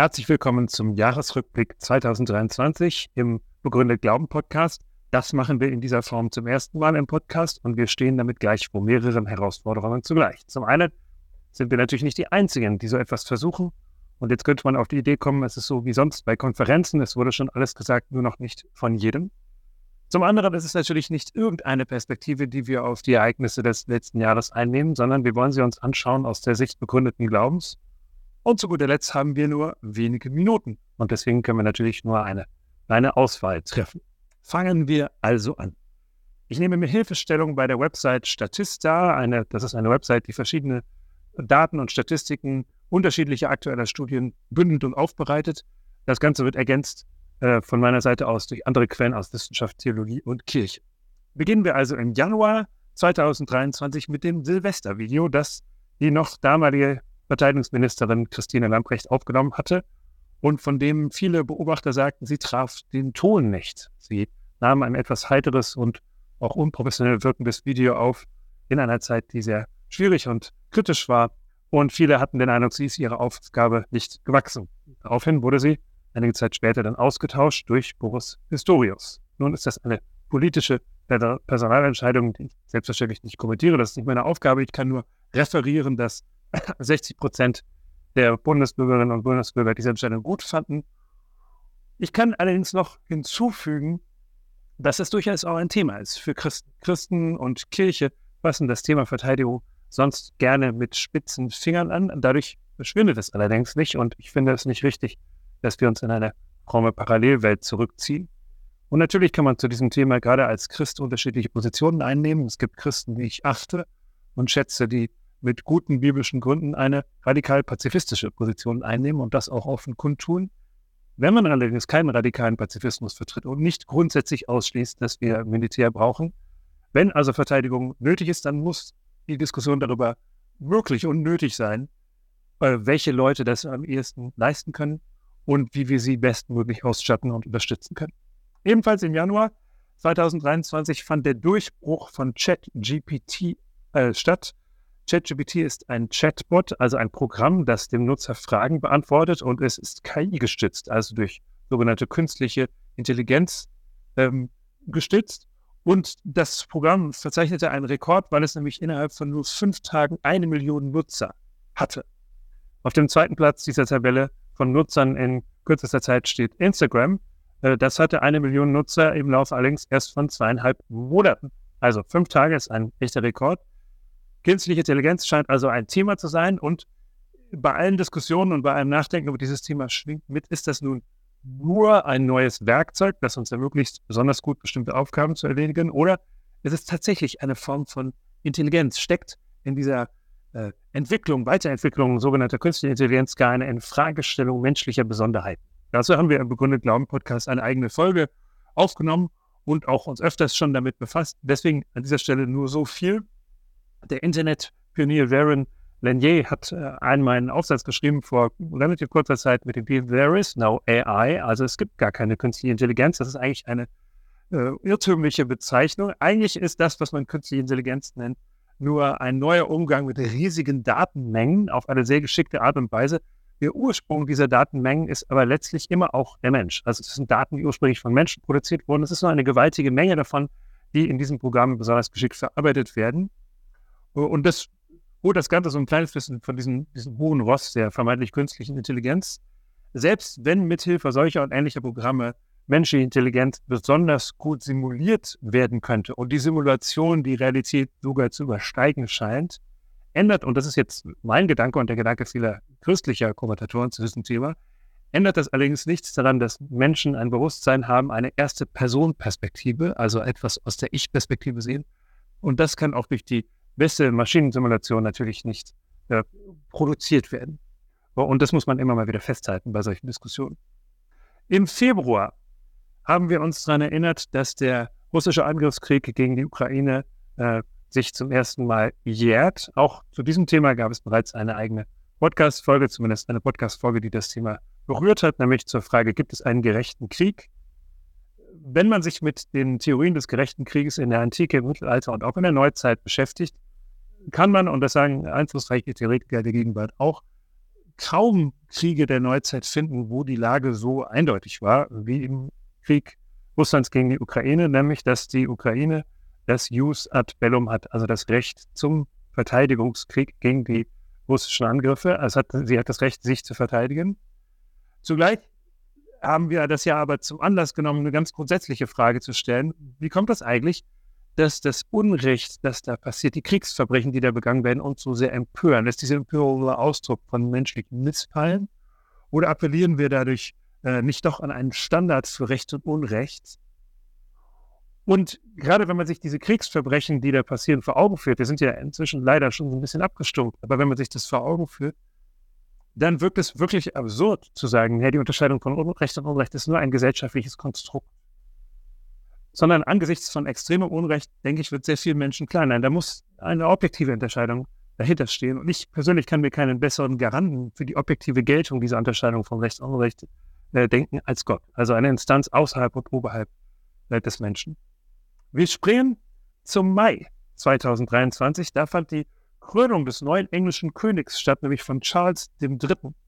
Herzlich willkommen zum Jahresrückblick 2023 im Begründet Glauben Podcast. Das machen wir in dieser Form zum ersten Mal im Podcast und wir stehen damit gleich vor mehreren Herausforderungen zugleich. Zum einen sind wir natürlich nicht die Einzigen, die so etwas versuchen. Und jetzt könnte man auf die Idee kommen, es ist so wie sonst bei Konferenzen, es wurde schon alles gesagt, nur noch nicht von jedem. Zum anderen ist es natürlich nicht irgendeine Perspektive, die wir auf die Ereignisse des letzten Jahres einnehmen, sondern wir wollen sie uns anschauen aus der Sicht begründeten Glaubens und zu guter Letzt haben wir nur wenige Minuten. Und deswegen können wir natürlich nur eine kleine Auswahl treffen. Fangen wir also an. Ich nehme mir Hilfestellung bei der Website Statista. Eine, das ist eine Website, die verschiedene Daten und Statistiken unterschiedlicher aktueller Studien bündelt und aufbereitet. Das Ganze wird ergänzt äh, von meiner Seite aus durch andere Quellen aus Wissenschaft, Theologie und Kirche. Beginnen wir also im Januar 2023 mit dem Silvestervideo, das die noch damalige Verteidigungsministerin Christine Lambrecht aufgenommen hatte und von dem viele Beobachter sagten, sie traf den Ton nicht. Sie nahm ein etwas heiteres und auch unprofessionell wirkendes Video auf in einer Zeit, die sehr schwierig und kritisch war. Und viele hatten den Eindruck, sie ist ihrer Aufgabe nicht gewachsen. Daraufhin wurde sie einige Zeit später dann ausgetauscht durch Boris Pistorius. Nun ist das eine politische Personalentscheidung, die ich selbstverständlich nicht kommentiere. Das ist nicht meine Aufgabe. Ich kann nur referieren, dass 60 Prozent der Bundesbürgerinnen und Bundesbürger diese Entscheidung gut fanden. Ich kann allerdings noch hinzufügen, dass es durchaus auch ein Thema ist für Christen. Christen und Kirche fassen das Thema Verteidigung sonst gerne mit spitzen Fingern an. Dadurch verschwindet es allerdings nicht und ich finde es nicht richtig, dass wir uns in eine fromme Parallelwelt zurückziehen. Und natürlich kann man zu diesem Thema gerade als Christ unterschiedliche Positionen einnehmen. Es gibt Christen, die ich achte und schätze, die mit guten biblischen Gründen eine radikal pazifistische Position einnehmen und das auch offen kundtun. Wenn man allerdings keinen radikalen Pazifismus vertritt und nicht grundsätzlich ausschließt, dass wir Militär brauchen, wenn also Verteidigung nötig ist, dann muss die Diskussion darüber wirklich und nötig sein, äh, welche Leute das am ehesten leisten können und wie wir sie bestmöglich ausstatten und unterstützen können. Ebenfalls im Januar 2023 fand der Durchbruch von ChatGPT äh, statt. ChatGPT ist ein Chatbot, also ein Programm, das dem Nutzer Fragen beantwortet und es ist KI-gestützt, also durch sogenannte künstliche Intelligenz ähm, gestützt. Und das Programm verzeichnete einen Rekord, weil es nämlich innerhalb von nur fünf Tagen eine Million Nutzer hatte. Auf dem zweiten Platz dieser Tabelle von Nutzern in kürzester Zeit steht Instagram. Äh, das hatte eine Million Nutzer im Laufe allerdings erst von zweieinhalb Monaten. Also fünf Tage ist ein echter Rekord. Künstliche Intelligenz scheint also ein Thema zu sein und bei allen Diskussionen und bei allem Nachdenken über dieses Thema schwingt mit, ist das nun nur ein neues Werkzeug, das uns ermöglicht, besonders gut bestimmte Aufgaben zu erledigen, oder ist es tatsächlich eine Form von Intelligenz? Steckt in dieser äh, Entwicklung, Weiterentwicklung sogenannter künstlicher Intelligenz gar eine Infragestellung menschlicher Besonderheiten? Dazu haben wir im Begründet Glauben Podcast eine eigene Folge aufgenommen und auch uns öfters schon damit befasst. Deswegen an dieser Stelle nur so viel. Der Internetpionier Warren Lanier hat äh, einmal einen Aufsatz geschrieben vor relativ kurzer Zeit mit dem Titel There is no AI, also es gibt gar keine künstliche Intelligenz. Das ist eigentlich eine äh, irrtümliche Bezeichnung. Eigentlich ist das, was man künstliche Intelligenz nennt, nur ein neuer Umgang mit riesigen Datenmengen auf eine sehr geschickte Art und Weise. Der Ursprung dieser Datenmengen ist aber letztlich immer auch der Mensch. Also es sind Daten, die ursprünglich von Menschen produziert wurden. Es ist nur eine gewaltige Menge davon, die in diesem Programm besonders geschickt verarbeitet werden. Und das holt das Ganze so ein kleines bisschen von diesem, diesem hohen Ross der vermeintlich künstlichen Intelligenz. Selbst wenn mithilfe solcher und ähnlicher Programme menschliche Intelligenz besonders gut simuliert werden könnte und die Simulation die Realität sogar zu übersteigen scheint, ändert, und das ist jetzt mein Gedanke und der Gedanke vieler christlicher Kommentatoren zu diesem Thema, ändert das allerdings nichts daran, dass Menschen ein Bewusstsein haben, eine erste Personperspektive, also etwas aus der Ich-Perspektive sehen. Und das kann auch durch die beste Maschinensimulation natürlich nicht äh, produziert werden. Und das muss man immer mal wieder festhalten bei solchen Diskussionen. Im Februar haben wir uns daran erinnert, dass der russische Angriffskrieg gegen die Ukraine äh, sich zum ersten Mal jährt. Auch zu diesem Thema gab es bereits eine eigene Podcast-Folge, zumindest eine Podcast-Folge, die das Thema berührt hat, nämlich zur Frage, gibt es einen gerechten Krieg? Wenn man sich mit den Theorien des gerechten Krieges in der Antike, im Mittelalter und auch in der Neuzeit beschäftigt, kann man, und das sagen einflussreiche Theoretiker der Gegenwart auch, kaum Kriege der Neuzeit finden, wo die Lage so eindeutig war, wie im Krieg Russlands gegen die Ukraine, nämlich dass die Ukraine das Jus ad bellum hat, also das Recht zum Verteidigungskrieg gegen die russischen Angriffe. Also hat, sie hat das Recht, sich zu verteidigen. Zugleich haben wir das ja aber zum Anlass genommen, eine ganz grundsätzliche Frage zu stellen. Wie kommt das eigentlich, dass das Unrecht, das da passiert, die Kriegsverbrechen, die da begangen werden, uns so sehr empören? Ist diese Empörung nur Ausdruck von menschlichem Missfallen? Oder appellieren wir dadurch äh, nicht doch an einen Standard für Recht und Unrecht? Und gerade wenn man sich diese Kriegsverbrechen, die da passieren, vor Augen führt, wir sind ja inzwischen leider schon ein bisschen abgestumpft, aber wenn man sich das vor Augen führt, dann wirkt es wirklich absurd zu sagen, ja, die Unterscheidung von Recht und Unrecht ist nur ein gesellschaftliches Konstrukt. Sondern angesichts von extremem Unrecht, denke ich, wird sehr vielen Menschen klar. Nein, da muss eine objektive Unterscheidung dahinter stehen. Und ich persönlich kann mir keinen besseren Garanten für die objektive Geltung dieser Unterscheidung von Recht und Unrecht äh, denken als Gott. Also eine Instanz außerhalb und oberhalb äh, des Menschen. Wir springen zum Mai 2023. Da fand die Krönung des neuen englischen Königs statt, nämlich von Charles III.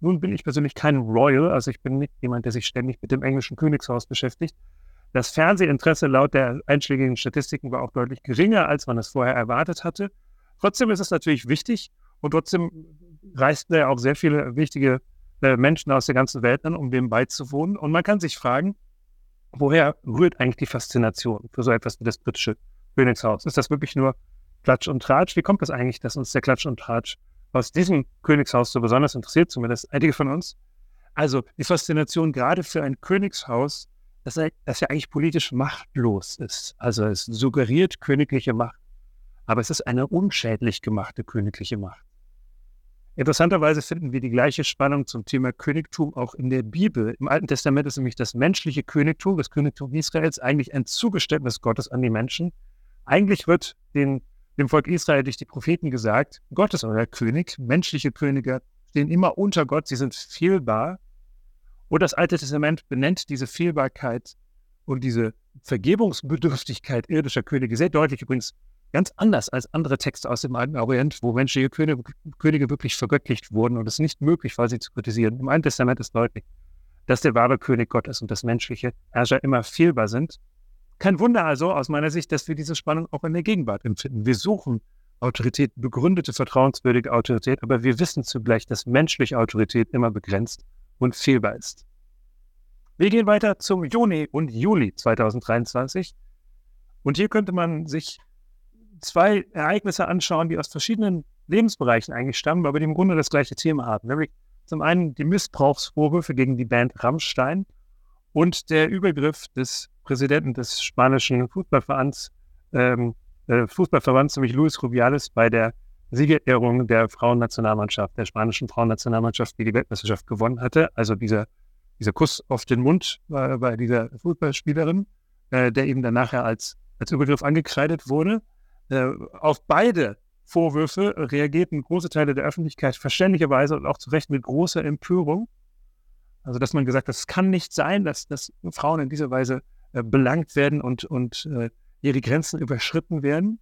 Nun bin ich persönlich kein Royal, also ich bin nicht jemand, der sich ständig mit dem englischen Königshaus beschäftigt. Das Fernsehinteresse laut der einschlägigen Statistiken war auch deutlich geringer, als man es vorher erwartet hatte. Trotzdem ist es natürlich wichtig und trotzdem reisten ja auch sehr viele wichtige äh, Menschen aus der ganzen Welt an, um dem beizuwohnen. Und man kann sich fragen, woher rührt eigentlich die Faszination für so etwas wie das britische Königshaus? Ist das wirklich nur Klatsch und Tratsch. Wie kommt es das eigentlich, dass uns der Klatsch und Tratsch aus diesem Königshaus so besonders interessiert, zumindest einige von uns? Also die Faszination gerade für ein Königshaus, das, das ja eigentlich politisch machtlos ist. Also es suggeriert königliche Macht, aber es ist eine unschädlich gemachte königliche Macht. Interessanterweise finden wir die gleiche Spannung zum Thema Königtum auch in der Bibel. Im Alten Testament ist nämlich das menschliche Königtum, das Königtum Israels, eigentlich ein Zugeständnis Gottes an die Menschen. Eigentlich wird den dem Volk Israel durch die Propheten gesagt, Gott ist euer König, menschliche Könige stehen immer unter Gott, sie sind fehlbar. Und das Alte Testament benennt diese Fehlbarkeit und diese Vergebungsbedürftigkeit irdischer Könige sehr deutlich übrigens ganz anders als andere Texte aus dem Alten Orient, wo menschliche Könige, Könige wirklich vergöttlicht wurden und es nicht möglich war, sie zu kritisieren. Im Alten Testament ist deutlich, dass der wahre König Gott ist und dass menschliche Herrscher immer fehlbar sind. Kein Wunder also aus meiner Sicht, dass wir diese Spannung auch in der Gegenwart empfinden. Wir suchen Autorität, begründete, vertrauenswürdige Autorität, aber wir wissen zugleich, dass menschliche Autorität immer begrenzt und fehlbar ist. Wir gehen weiter zum Juni und Juli 2023. Und hier könnte man sich zwei Ereignisse anschauen, die aus verschiedenen Lebensbereichen eigentlich stammen, aber die im Grunde das gleiche Thema haben. Nämlich zum einen die Missbrauchsvorwürfe gegen die Band Rammstein und der Übergriff des Präsidenten des spanischen Fußballvereins, ähm, äh, Fußballverbands, nämlich Luis Rubiales, bei der Siegerehrung der Frauennationalmannschaft, der spanischen Frauennationalmannschaft, die die Weltmeisterschaft gewonnen hatte. Also dieser, dieser Kuss auf den Mund war bei dieser Fußballspielerin, äh, der eben dann nachher als, als Übergriff angekreidet wurde. Äh, auf beide Vorwürfe reagierten große Teile der Öffentlichkeit verständlicherweise und auch zu Recht mit großer Empörung. Also, dass man gesagt hat, es kann nicht sein, dass, dass Frauen in dieser Weise äh, belangt werden und, und äh, ihre Grenzen überschritten werden,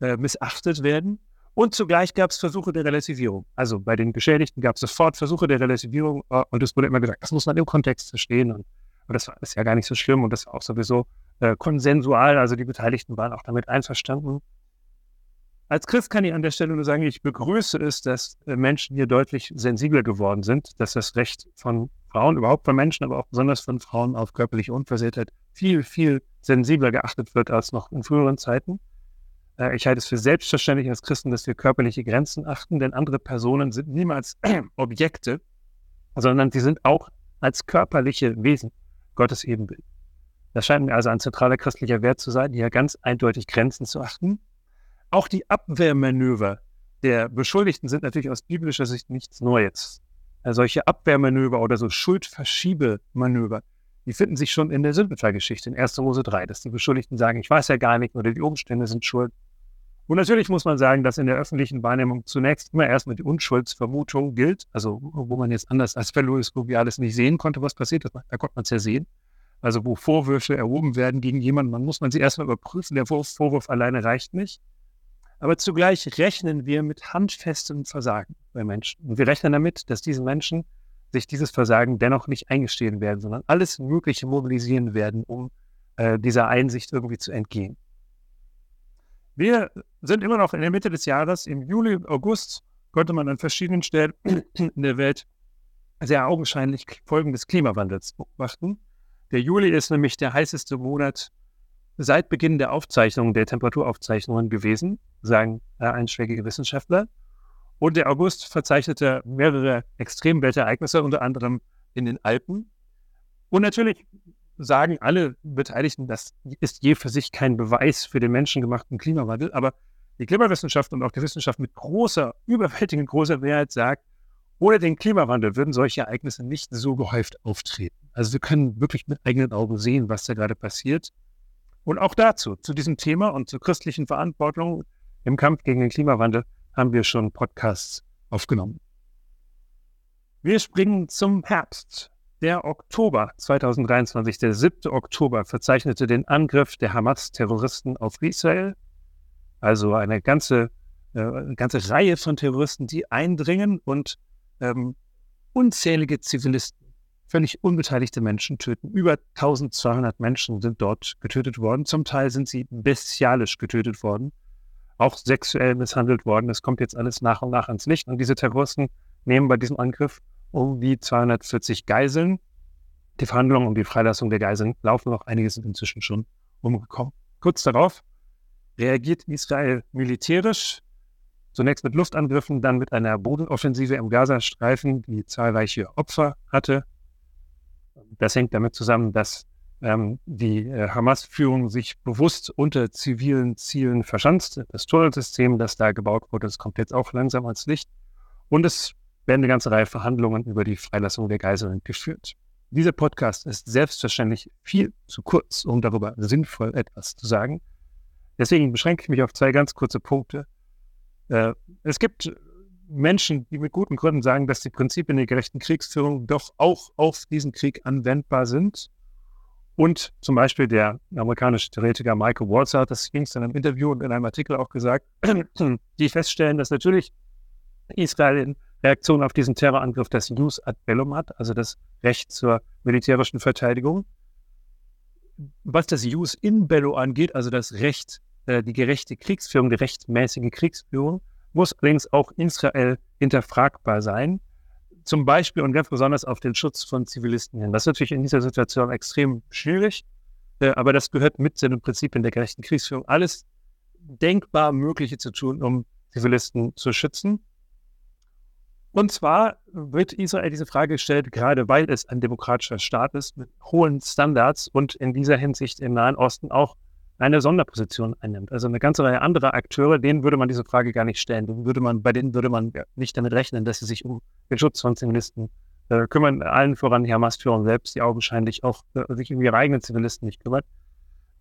äh, missachtet werden. Und zugleich gab es Versuche der Relativierung. Also bei den Geschädigten gab es sofort Versuche der Relativierung äh, und es wurde immer gesagt, das muss man im Kontext verstehen. Und, und das war ist ja gar nicht so schlimm und das war auch sowieso äh, konsensual. Also die Beteiligten waren auch damit einverstanden. Als Christ kann ich an der Stelle nur sagen, ich begrüße es, dass äh, Menschen hier deutlich sensibler geworden sind, dass das Recht von Frauen, überhaupt von Menschen, aber auch besonders von Frauen auf körperliche Unversehrtheit viel, viel sensibler geachtet wird als noch in früheren Zeiten. Äh, ich halte es für selbstverständlich als Christen, dass wir körperliche Grenzen achten, denn andere Personen sind niemals Objekte, sondern sie sind auch als körperliche Wesen Gottes Ebenbild. Das scheint mir also ein zentraler christlicher Wert zu sein, hier ganz eindeutig Grenzen zu achten auch die Abwehrmanöver der Beschuldigten sind natürlich aus biblischer Sicht nichts Neues. Also solche Abwehrmanöver oder so Schuldverschiebemanöver, die finden sich schon in der Sündenfallgeschichte in 1. Mose 3, dass die Beschuldigten sagen, ich weiß ja gar nicht oder die Umstände sind schuld. Und natürlich muss man sagen, dass in der öffentlichen Wahrnehmung zunächst immer erstmal die Unschuldsvermutung gilt, also wo man jetzt anders als bei Louis Rubiales nicht sehen konnte, was passiert ist, da konnte man es ja sehen. Also wo Vorwürfe erhoben werden gegen jemanden, man muss man sie erstmal überprüfen, der Vorwurf alleine reicht nicht. Aber zugleich rechnen wir mit handfestem Versagen bei Menschen. Und wir rechnen damit, dass diese Menschen sich dieses Versagen dennoch nicht eingestehen werden, sondern alles Mögliche mobilisieren werden, um äh, dieser Einsicht irgendwie zu entgehen. Wir sind immer noch in der Mitte des Jahres. Im Juli August konnte man an verschiedenen Stellen in der Welt sehr augenscheinlich Folgen des Klimawandels beobachten. Der Juli ist nämlich der heißeste Monat seit Beginn der Aufzeichnungen, der Temperaturaufzeichnungen gewesen, sagen äh, einschlägige Wissenschaftler. Und der August verzeichnete mehrere Extremwetterereignisse, unter anderem in den Alpen. Und natürlich sagen alle Beteiligten, das ist je für sich kein Beweis für den menschengemachten Klimawandel, aber die Klimawissenschaft und auch die Wissenschaft mit großer, überwältigend großer Mehrheit sagt, ohne den Klimawandel würden solche Ereignisse nicht so gehäuft auftreten. Also wir können wirklich mit eigenen Augen sehen, was da gerade passiert. Und auch dazu, zu diesem Thema und zur christlichen Verantwortung im Kampf gegen den Klimawandel, haben wir schon Podcasts aufgenommen. Wir springen zum Herbst. Der Oktober 2023, der 7. Oktober, verzeichnete den Angriff der Hamas-Terroristen auf Israel. Also eine ganze, äh, eine ganze Reihe von Terroristen, die eindringen und ähm, unzählige Zivilisten, völlig unbeteiligte Menschen töten. Über 1200 Menschen sind dort getötet worden. Zum Teil sind sie bestialisch getötet worden, auch sexuell misshandelt worden. Es kommt jetzt alles nach und nach ans Licht. Und diese Terroristen nehmen bei diesem Angriff um die 240 Geiseln. Die Verhandlungen um die Freilassung der Geiseln laufen noch. Einige sind inzwischen schon umgekommen. Kurz darauf reagiert Israel militärisch, zunächst mit Luftangriffen, dann mit einer Bodenoffensive im Gazastreifen, die zahlreiche Opfer hatte. Das hängt damit zusammen, dass ähm, die äh, Hamas-Führung sich bewusst unter zivilen Zielen verschanzt. Das Tunnelsystem, das da gebaut wurde, das kommt jetzt auch langsam ans Licht. Und es werden eine ganze Reihe Verhandlungen über die Freilassung der Geiseln geführt. Dieser Podcast ist selbstverständlich viel zu kurz, um darüber sinnvoll etwas zu sagen. Deswegen beschränke ich mich auf zwei ganz kurze Punkte. Äh, es gibt Menschen, die mit guten Gründen sagen, dass die Prinzipien der gerechten Kriegsführung doch auch auf diesen Krieg anwendbar sind. Und zum Beispiel der amerikanische Theoretiker Michael Walzer hat das in einem Interview und in einem Artikel auch gesagt, die feststellen, dass natürlich Israel in Reaktion auf diesen Terrorangriff das Jus ad bellum hat, also das Recht zur militärischen Verteidigung. Was das Jus in bello angeht, also das Recht, äh, die gerechte Kriegsführung, die rechtmäßige Kriegsführung, muss allerdings auch Israel hinterfragbar sein. Zum Beispiel und ganz besonders auf den Schutz von Zivilisten hin. Das ist natürlich in dieser Situation extrem schwierig, äh, aber das gehört mit zu den Prinzipien der gerechten Kriegsführung. Alles denkbar Mögliche zu tun, um Zivilisten zu schützen. Und zwar wird Israel diese Frage gestellt, gerade weil es ein demokratischer Staat ist mit hohen Standards und in dieser Hinsicht im Nahen Osten auch eine Sonderposition einnimmt. Also eine ganze Reihe anderer Akteure, denen würde man diese Frage gar nicht stellen. Würde man, bei denen würde man nicht damit rechnen, dass sie sich um den Schutz von Zivilisten äh, kümmern. Allen voran Hamas-Führung selbst, die augenscheinlich auch äh, sich um ihre eigenen Zivilisten nicht kümmert.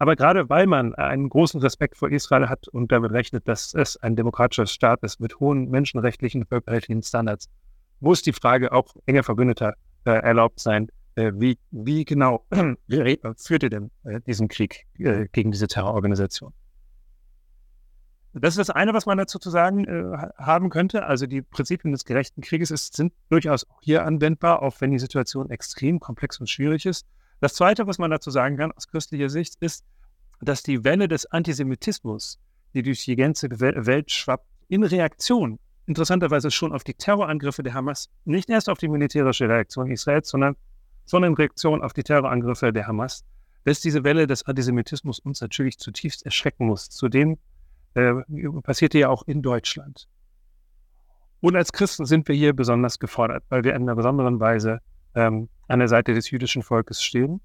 Aber gerade weil man einen großen Respekt vor Israel hat und damit rechnet, dass es ein demokratischer Staat ist mit hohen menschenrechtlichen, völkerrechtlichen Standards, muss die Frage auch enger Verbündeter äh, erlaubt sein, äh, wie, wie genau führt ihr denn äh, diesen Krieg äh, gegen diese Terrororganisation? Das ist das eine, was man dazu zu sagen äh, haben könnte. Also die Prinzipien des gerechten Krieges ist, sind durchaus auch hier anwendbar, auch wenn die Situation extrem komplex und schwierig ist. Das zweite, was man dazu sagen kann aus christlicher Sicht, ist, dass die Welle des Antisemitismus, die durch die ganze Welt schwappt, in Reaktion interessanterweise schon auf die Terrorangriffe der Hamas, nicht erst auf die militärische Reaktion Israels, sondern sondern in Reaktion auf die Terrorangriffe der Hamas, dass diese Welle des Antisemitismus uns natürlich zutiefst erschrecken muss. Zudem äh, passierte ja auch in Deutschland. Und als Christen sind wir hier besonders gefordert, weil wir in einer besonderen Weise ähm, an der Seite des jüdischen Volkes stehen.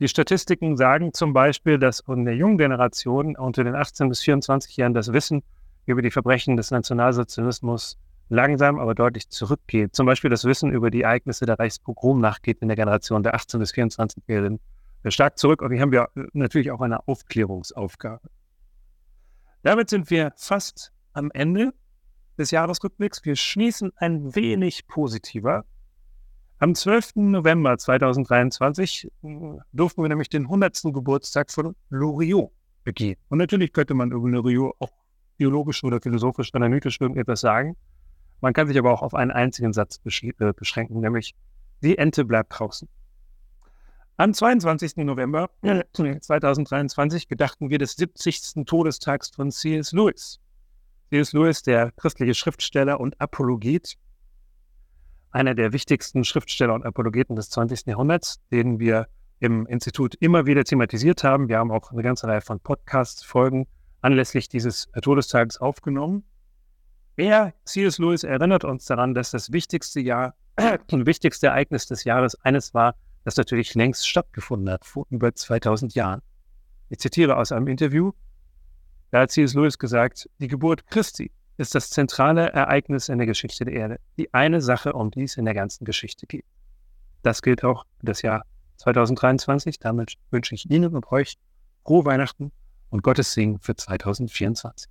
Die Statistiken sagen zum Beispiel, dass in der jungen Generation unter den 18 bis 24 Jahren das Wissen über die Verbrechen des Nationalsozialismus langsam, aber deutlich zurückgeht. Zum Beispiel das Wissen über die Ereignisse der Reichspogromnacht geht in der Generation der 18- bis 24-Jährigen stark zurück. Und hier haben wir natürlich auch eine Aufklärungsaufgabe. Damit sind wir fast am Ende des Jahresrückblicks. Wir schließen ein wenig positiver. Am 12. November 2023 äh, durften wir nämlich den 100. Geburtstag von Loriot begehen. Und natürlich könnte man über Loriot auch biologisch oder philosophisch analytisch irgendetwas sagen. Man kann sich aber auch auf einen einzigen Satz äh, beschränken, nämlich die Ente bleibt draußen. Am 22. November 2023 gedachten wir des 70. Todestags von C.S. Lewis. C.S. Lewis, der christliche Schriftsteller und Apologet, einer der wichtigsten Schriftsteller und Apologeten des 20. Jahrhunderts, den wir im Institut immer wieder thematisiert haben. Wir haben auch eine ganze Reihe von Podcast-Folgen anlässlich dieses Todestages aufgenommen. Er, C.S. Lewis, erinnert uns daran, dass das wichtigste Jahr, das wichtigste Ereignis des Jahres eines war, das natürlich längst stattgefunden hat, vor über 2000 Jahren. Ich zitiere aus einem Interview, da hat C.S. Lewis gesagt, die Geburt Christi ist das zentrale Ereignis in der Geschichte der Erde, die eine Sache, um die es in der ganzen Geschichte geht. Das gilt auch für das Jahr 2023. Damit wünsche ich Ihnen und euch frohe Weihnachten und Gottes Segen für 2024.